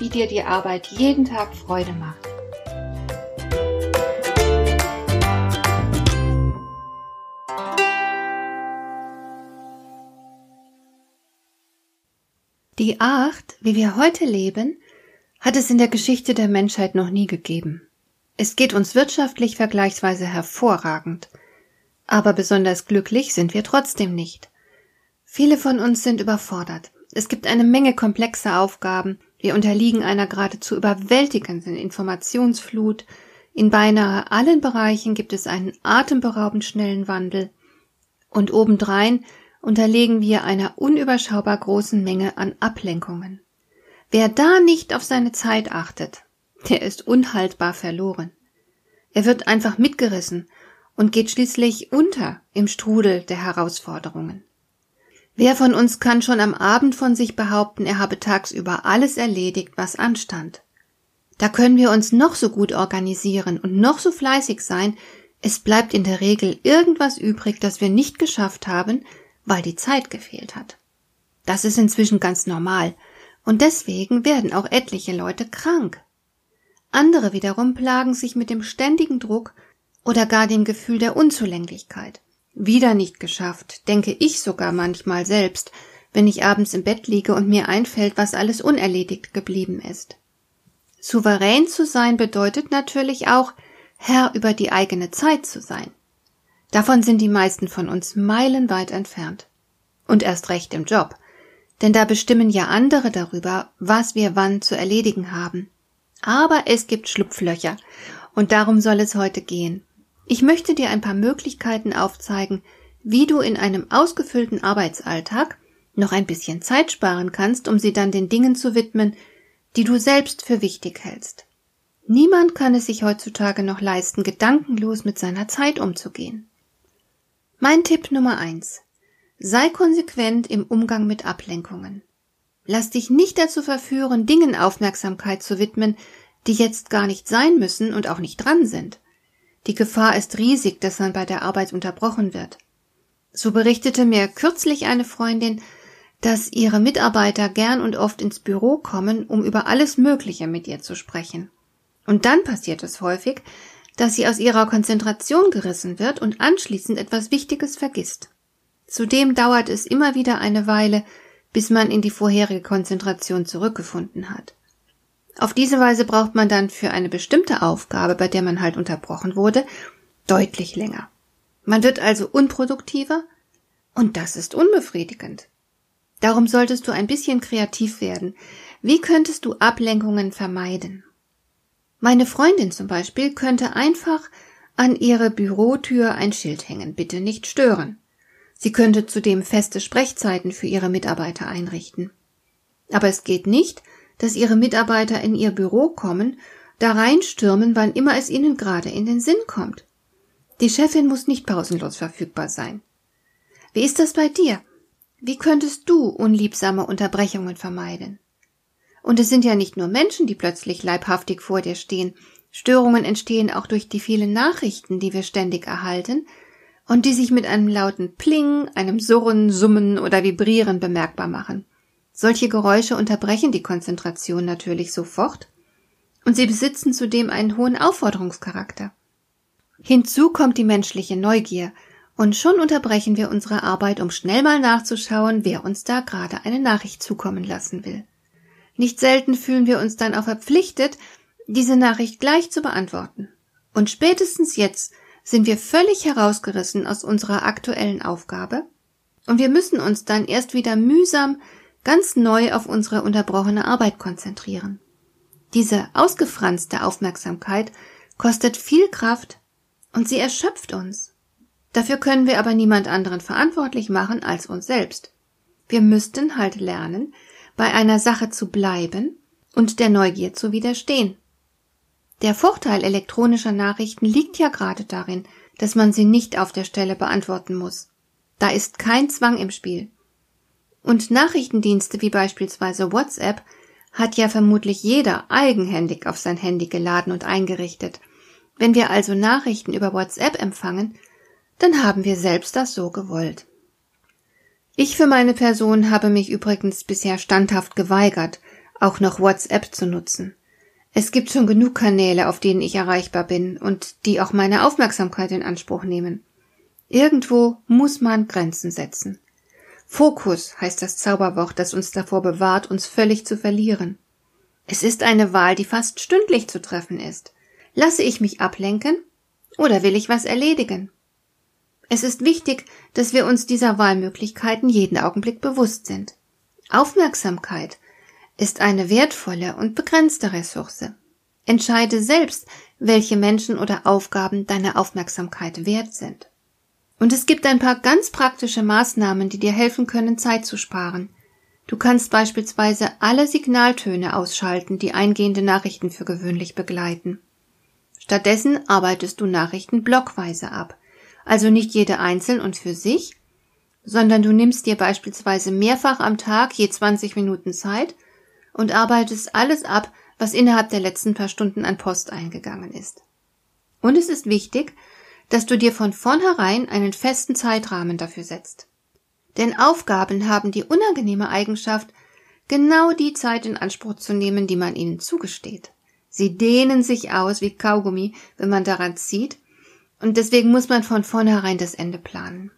wie dir die Arbeit jeden Tag Freude macht. Die Art, wie wir heute leben, hat es in der Geschichte der Menschheit noch nie gegeben. Es geht uns wirtschaftlich vergleichsweise hervorragend, aber besonders glücklich sind wir trotzdem nicht. Viele von uns sind überfordert. Es gibt eine Menge komplexer Aufgaben, wir unterliegen einer geradezu überwältigenden Informationsflut. In beinahe allen Bereichen gibt es einen atemberaubend schnellen Wandel. Und obendrein unterlegen wir einer unüberschaubar großen Menge an Ablenkungen. Wer da nicht auf seine Zeit achtet, der ist unhaltbar verloren. Er wird einfach mitgerissen und geht schließlich unter im Strudel der Herausforderungen. Wer von uns kann schon am Abend von sich behaupten, er habe tagsüber alles erledigt, was anstand? Da können wir uns noch so gut organisieren und noch so fleißig sein, es bleibt in der Regel irgendwas übrig, das wir nicht geschafft haben, weil die Zeit gefehlt hat. Das ist inzwischen ganz normal, und deswegen werden auch etliche Leute krank. Andere wiederum plagen sich mit dem ständigen Druck oder gar dem Gefühl der Unzulänglichkeit. Wieder nicht geschafft, denke ich sogar manchmal selbst, wenn ich abends im Bett liege und mir einfällt, was alles unerledigt geblieben ist. Souverän zu sein bedeutet natürlich auch, Herr über die eigene Zeit zu sein. Davon sind die meisten von uns meilenweit entfernt. Und erst recht im Job. Denn da bestimmen ja andere darüber, was wir wann zu erledigen haben. Aber es gibt Schlupflöcher. Und darum soll es heute gehen. Ich möchte dir ein paar Möglichkeiten aufzeigen, wie du in einem ausgefüllten Arbeitsalltag noch ein bisschen Zeit sparen kannst, um sie dann den Dingen zu widmen, die du selbst für wichtig hältst. Niemand kann es sich heutzutage noch leisten, gedankenlos mit seiner Zeit umzugehen. Mein Tipp Nummer eins: Sei konsequent im Umgang mit Ablenkungen. Lass dich nicht dazu verführen, Dingen Aufmerksamkeit zu widmen, die jetzt gar nicht sein müssen und auch nicht dran sind. Die Gefahr ist riesig, dass man bei der Arbeit unterbrochen wird. So berichtete mir kürzlich eine Freundin, dass ihre Mitarbeiter gern und oft ins Büro kommen, um über alles Mögliche mit ihr zu sprechen. Und dann passiert es häufig, dass sie aus ihrer Konzentration gerissen wird und anschließend etwas Wichtiges vergisst. Zudem dauert es immer wieder eine Weile, bis man in die vorherige Konzentration zurückgefunden hat. Auf diese Weise braucht man dann für eine bestimmte Aufgabe, bei der man halt unterbrochen wurde, deutlich länger. Man wird also unproduktiver und das ist unbefriedigend. Darum solltest du ein bisschen kreativ werden. Wie könntest du Ablenkungen vermeiden? Meine Freundin zum Beispiel könnte einfach an ihre Bürotür ein Schild hängen, bitte nicht stören. Sie könnte zudem feste Sprechzeiten für ihre Mitarbeiter einrichten. Aber es geht nicht, dass ihre Mitarbeiter in ihr Büro kommen, da reinstürmen, wann immer es ihnen gerade in den Sinn kommt. Die Chefin muss nicht pausenlos verfügbar sein. Wie ist das bei dir? Wie könntest du unliebsame Unterbrechungen vermeiden? Und es sind ja nicht nur Menschen, die plötzlich leibhaftig vor dir stehen. Störungen entstehen auch durch die vielen Nachrichten, die wir ständig erhalten und die sich mit einem lauten Pling, einem Surren, Summen oder Vibrieren bemerkbar machen. Solche Geräusche unterbrechen die Konzentration natürlich sofort und sie besitzen zudem einen hohen Aufforderungscharakter. Hinzu kommt die menschliche Neugier, und schon unterbrechen wir unsere Arbeit, um schnell mal nachzuschauen, wer uns da gerade eine Nachricht zukommen lassen will. Nicht selten fühlen wir uns dann auch verpflichtet, diese Nachricht gleich zu beantworten. Und spätestens jetzt sind wir völlig herausgerissen aus unserer aktuellen Aufgabe, und wir müssen uns dann erst wieder mühsam ganz neu auf unsere unterbrochene Arbeit konzentrieren. Diese ausgefranste Aufmerksamkeit kostet viel Kraft und sie erschöpft uns. Dafür können wir aber niemand anderen verantwortlich machen als uns selbst. Wir müssten halt lernen, bei einer Sache zu bleiben und der Neugier zu widerstehen. Der Vorteil elektronischer Nachrichten liegt ja gerade darin, dass man sie nicht auf der Stelle beantworten muss. Da ist kein Zwang im Spiel. Und Nachrichtendienste wie beispielsweise WhatsApp hat ja vermutlich jeder eigenhändig auf sein Handy geladen und eingerichtet. Wenn wir also Nachrichten über WhatsApp empfangen, dann haben wir selbst das so gewollt. Ich für meine Person habe mich übrigens bisher standhaft geweigert, auch noch WhatsApp zu nutzen. Es gibt schon genug Kanäle, auf denen ich erreichbar bin und die auch meine Aufmerksamkeit in Anspruch nehmen. Irgendwo muss man Grenzen setzen. Fokus heißt das Zauberwort, das uns davor bewahrt, uns völlig zu verlieren. Es ist eine Wahl, die fast stündlich zu treffen ist. Lasse ich mich ablenken oder will ich was erledigen? Es ist wichtig, dass wir uns dieser Wahlmöglichkeiten jeden Augenblick bewusst sind. Aufmerksamkeit ist eine wertvolle und begrenzte Ressource. Entscheide selbst, welche Menschen oder Aufgaben deine Aufmerksamkeit wert sind. Und es gibt ein paar ganz praktische Maßnahmen, die dir helfen können, Zeit zu sparen. Du kannst beispielsweise alle Signaltöne ausschalten, die eingehende Nachrichten für gewöhnlich begleiten. Stattdessen arbeitest du Nachrichten blockweise ab, also nicht jede einzeln und für sich, sondern du nimmst dir beispielsweise mehrfach am Tag je 20 Minuten Zeit und arbeitest alles ab, was innerhalb der letzten paar Stunden an Post eingegangen ist. Und es ist wichtig, dass du dir von vornherein einen festen Zeitrahmen dafür setzt. Denn Aufgaben haben die unangenehme Eigenschaft, genau die Zeit in Anspruch zu nehmen, die man ihnen zugesteht. Sie dehnen sich aus wie Kaugummi, wenn man daran zieht, und deswegen muss man von vornherein das Ende planen.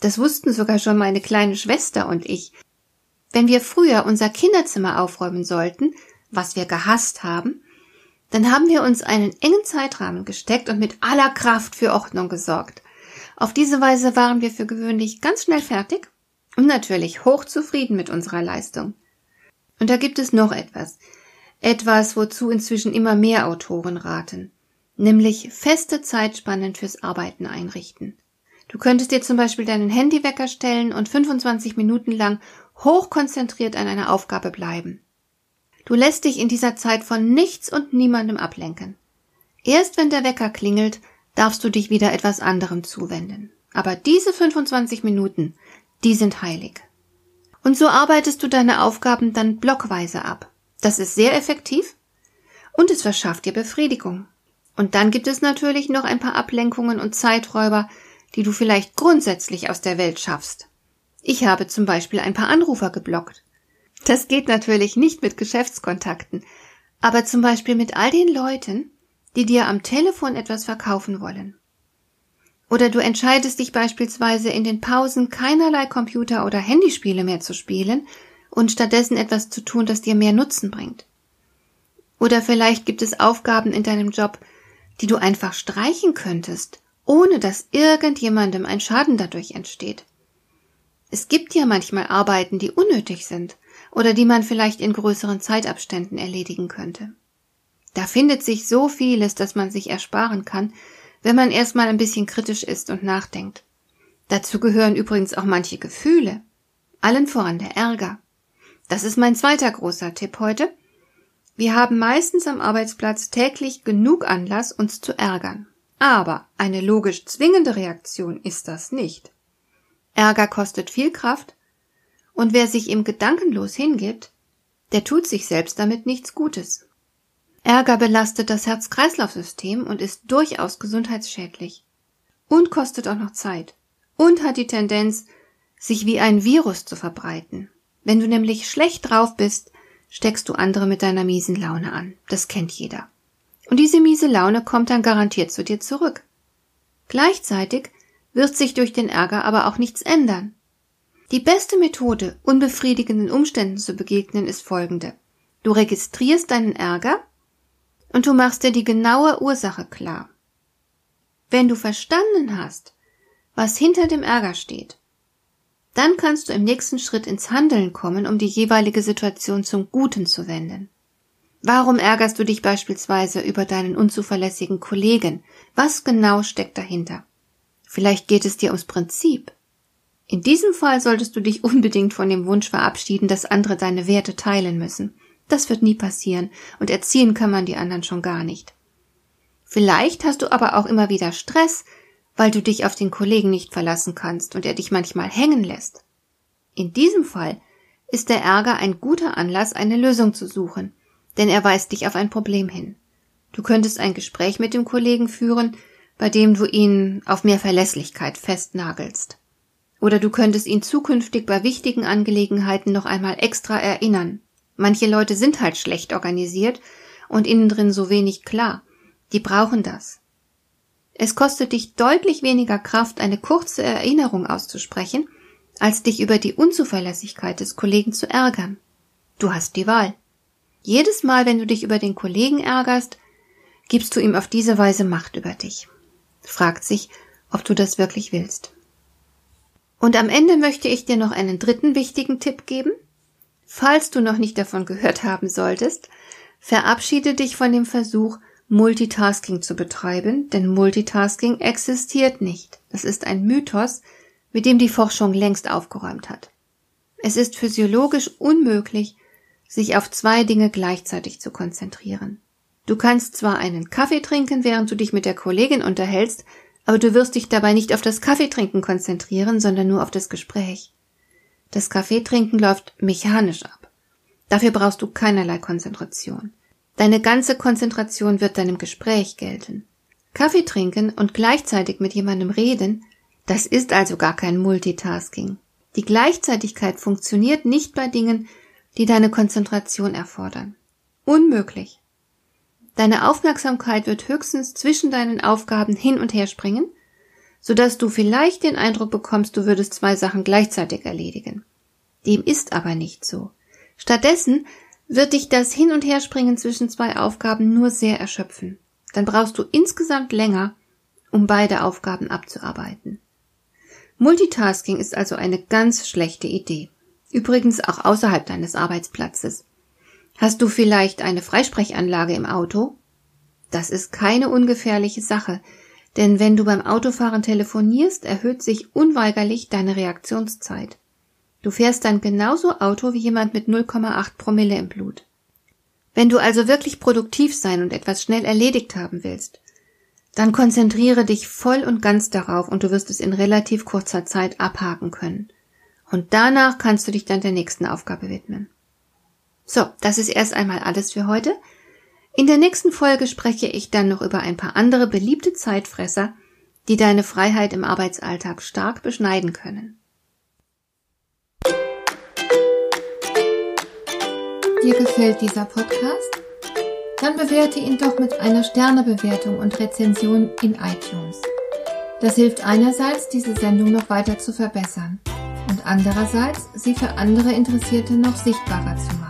Das wussten sogar schon meine kleine Schwester und ich, wenn wir früher unser Kinderzimmer aufräumen sollten, was wir gehasst haben, dann haben wir uns einen engen Zeitrahmen gesteckt und mit aller Kraft für Ordnung gesorgt. Auf diese Weise waren wir für gewöhnlich ganz schnell fertig und natürlich hochzufrieden mit unserer Leistung. Und da gibt es noch etwas. Etwas, wozu inzwischen immer mehr Autoren raten. Nämlich feste Zeitspannen fürs Arbeiten einrichten. Du könntest dir zum Beispiel deinen Handywecker stellen und 25 Minuten lang hochkonzentriert an einer Aufgabe bleiben. Du lässt dich in dieser Zeit von nichts und niemandem ablenken. Erst wenn der Wecker klingelt, darfst du dich wieder etwas anderem zuwenden. Aber diese 25 Minuten, die sind heilig. Und so arbeitest du deine Aufgaben dann blockweise ab. Das ist sehr effektiv und es verschafft dir Befriedigung. Und dann gibt es natürlich noch ein paar Ablenkungen und Zeiträuber, die du vielleicht grundsätzlich aus der Welt schaffst. Ich habe zum Beispiel ein paar Anrufer geblockt. Das geht natürlich nicht mit Geschäftskontakten, aber zum Beispiel mit all den Leuten, die dir am Telefon etwas verkaufen wollen. Oder du entscheidest dich beispielsweise in den Pausen keinerlei Computer- oder Handyspiele mehr zu spielen und stattdessen etwas zu tun, das dir mehr Nutzen bringt. Oder vielleicht gibt es Aufgaben in deinem Job, die du einfach streichen könntest, ohne dass irgendjemandem ein Schaden dadurch entsteht. Es gibt ja manchmal Arbeiten, die unnötig sind oder die man vielleicht in größeren Zeitabständen erledigen könnte. Da findet sich so vieles, das man sich ersparen kann, wenn man erstmal ein bisschen kritisch ist und nachdenkt. Dazu gehören übrigens auch manche Gefühle. Allen voran der Ärger. Das ist mein zweiter großer Tipp heute. Wir haben meistens am Arbeitsplatz täglich genug Anlass, uns zu ärgern. Aber eine logisch zwingende Reaktion ist das nicht. Ärger kostet viel Kraft, und wer sich ihm gedankenlos hingibt, der tut sich selbst damit nichts Gutes. Ärger belastet das Herz-Kreislauf-System und ist durchaus gesundheitsschädlich. Und kostet auch noch Zeit. Und hat die Tendenz, sich wie ein Virus zu verbreiten. Wenn du nämlich schlecht drauf bist, steckst du andere mit deiner miesen Laune an. Das kennt jeder. Und diese miese Laune kommt dann garantiert zu dir zurück. Gleichzeitig wird sich durch den Ärger aber auch nichts ändern. Die beste Methode, unbefriedigenden Umständen zu begegnen, ist folgende. Du registrierst deinen Ärger und du machst dir die genaue Ursache klar. Wenn du verstanden hast, was hinter dem Ärger steht, dann kannst du im nächsten Schritt ins Handeln kommen, um die jeweilige Situation zum Guten zu wenden. Warum ärgerst du dich beispielsweise über deinen unzuverlässigen Kollegen? Was genau steckt dahinter? Vielleicht geht es dir ums Prinzip. In diesem Fall solltest du dich unbedingt von dem Wunsch verabschieden, dass andere deine Werte teilen müssen. Das wird nie passieren, und erziehen kann man die anderen schon gar nicht. Vielleicht hast du aber auch immer wieder Stress, weil du dich auf den Kollegen nicht verlassen kannst und er dich manchmal hängen lässt. In diesem Fall ist der Ärger ein guter Anlass, eine Lösung zu suchen, denn er weist dich auf ein Problem hin. Du könntest ein Gespräch mit dem Kollegen führen, bei dem du ihn auf mehr Verlässlichkeit festnagelst. Oder du könntest ihn zukünftig bei wichtigen Angelegenheiten noch einmal extra erinnern. Manche Leute sind halt schlecht organisiert und innen drin so wenig klar. Die brauchen das. Es kostet dich deutlich weniger Kraft, eine kurze Erinnerung auszusprechen, als dich über die Unzuverlässigkeit des Kollegen zu ärgern. Du hast die Wahl. Jedes Mal, wenn du dich über den Kollegen ärgerst, gibst du ihm auf diese Weise Macht über dich. Fragt sich, ob du das wirklich willst. Und am Ende möchte ich dir noch einen dritten wichtigen Tipp geben. Falls du noch nicht davon gehört haben solltest, verabschiede dich von dem Versuch, Multitasking zu betreiben, denn Multitasking existiert nicht. Das ist ein Mythos, mit dem die Forschung längst aufgeräumt hat. Es ist physiologisch unmöglich, sich auf zwei Dinge gleichzeitig zu konzentrieren. Du kannst zwar einen Kaffee trinken, während du dich mit der Kollegin unterhältst, aber du wirst dich dabei nicht auf das Kaffeetrinken konzentrieren, sondern nur auf das Gespräch. Das Kaffeetrinken läuft mechanisch ab. Dafür brauchst du keinerlei Konzentration. Deine ganze Konzentration wird deinem Gespräch gelten. Kaffee trinken und gleichzeitig mit jemandem reden, das ist also gar kein Multitasking. Die Gleichzeitigkeit funktioniert nicht bei Dingen, die deine Konzentration erfordern. Unmöglich. Deine Aufmerksamkeit wird höchstens zwischen deinen Aufgaben hin und her springen, so dass du vielleicht den Eindruck bekommst, du würdest zwei Sachen gleichzeitig erledigen. Dem ist aber nicht so. Stattdessen wird dich das Hin- und Herspringen zwischen zwei Aufgaben nur sehr erschöpfen. Dann brauchst du insgesamt länger, um beide Aufgaben abzuarbeiten. Multitasking ist also eine ganz schlechte Idee. Übrigens auch außerhalb deines Arbeitsplatzes. Hast du vielleicht eine Freisprechanlage im Auto? Das ist keine ungefährliche Sache, denn wenn du beim Autofahren telefonierst, erhöht sich unweigerlich deine Reaktionszeit. Du fährst dann genauso Auto wie jemand mit 0,8 Promille im Blut. Wenn du also wirklich produktiv sein und etwas schnell erledigt haben willst, dann konzentriere dich voll und ganz darauf und du wirst es in relativ kurzer Zeit abhaken können. Und danach kannst du dich dann der nächsten Aufgabe widmen. So, das ist erst einmal alles für heute. In der nächsten Folge spreche ich dann noch über ein paar andere beliebte Zeitfresser, die deine Freiheit im Arbeitsalltag stark beschneiden können. Dir gefällt dieser Podcast? Dann bewerte ihn doch mit einer Sternebewertung und Rezension in iTunes. Das hilft einerseits, diese Sendung noch weiter zu verbessern und andererseits, sie für andere Interessierte noch sichtbarer zu machen.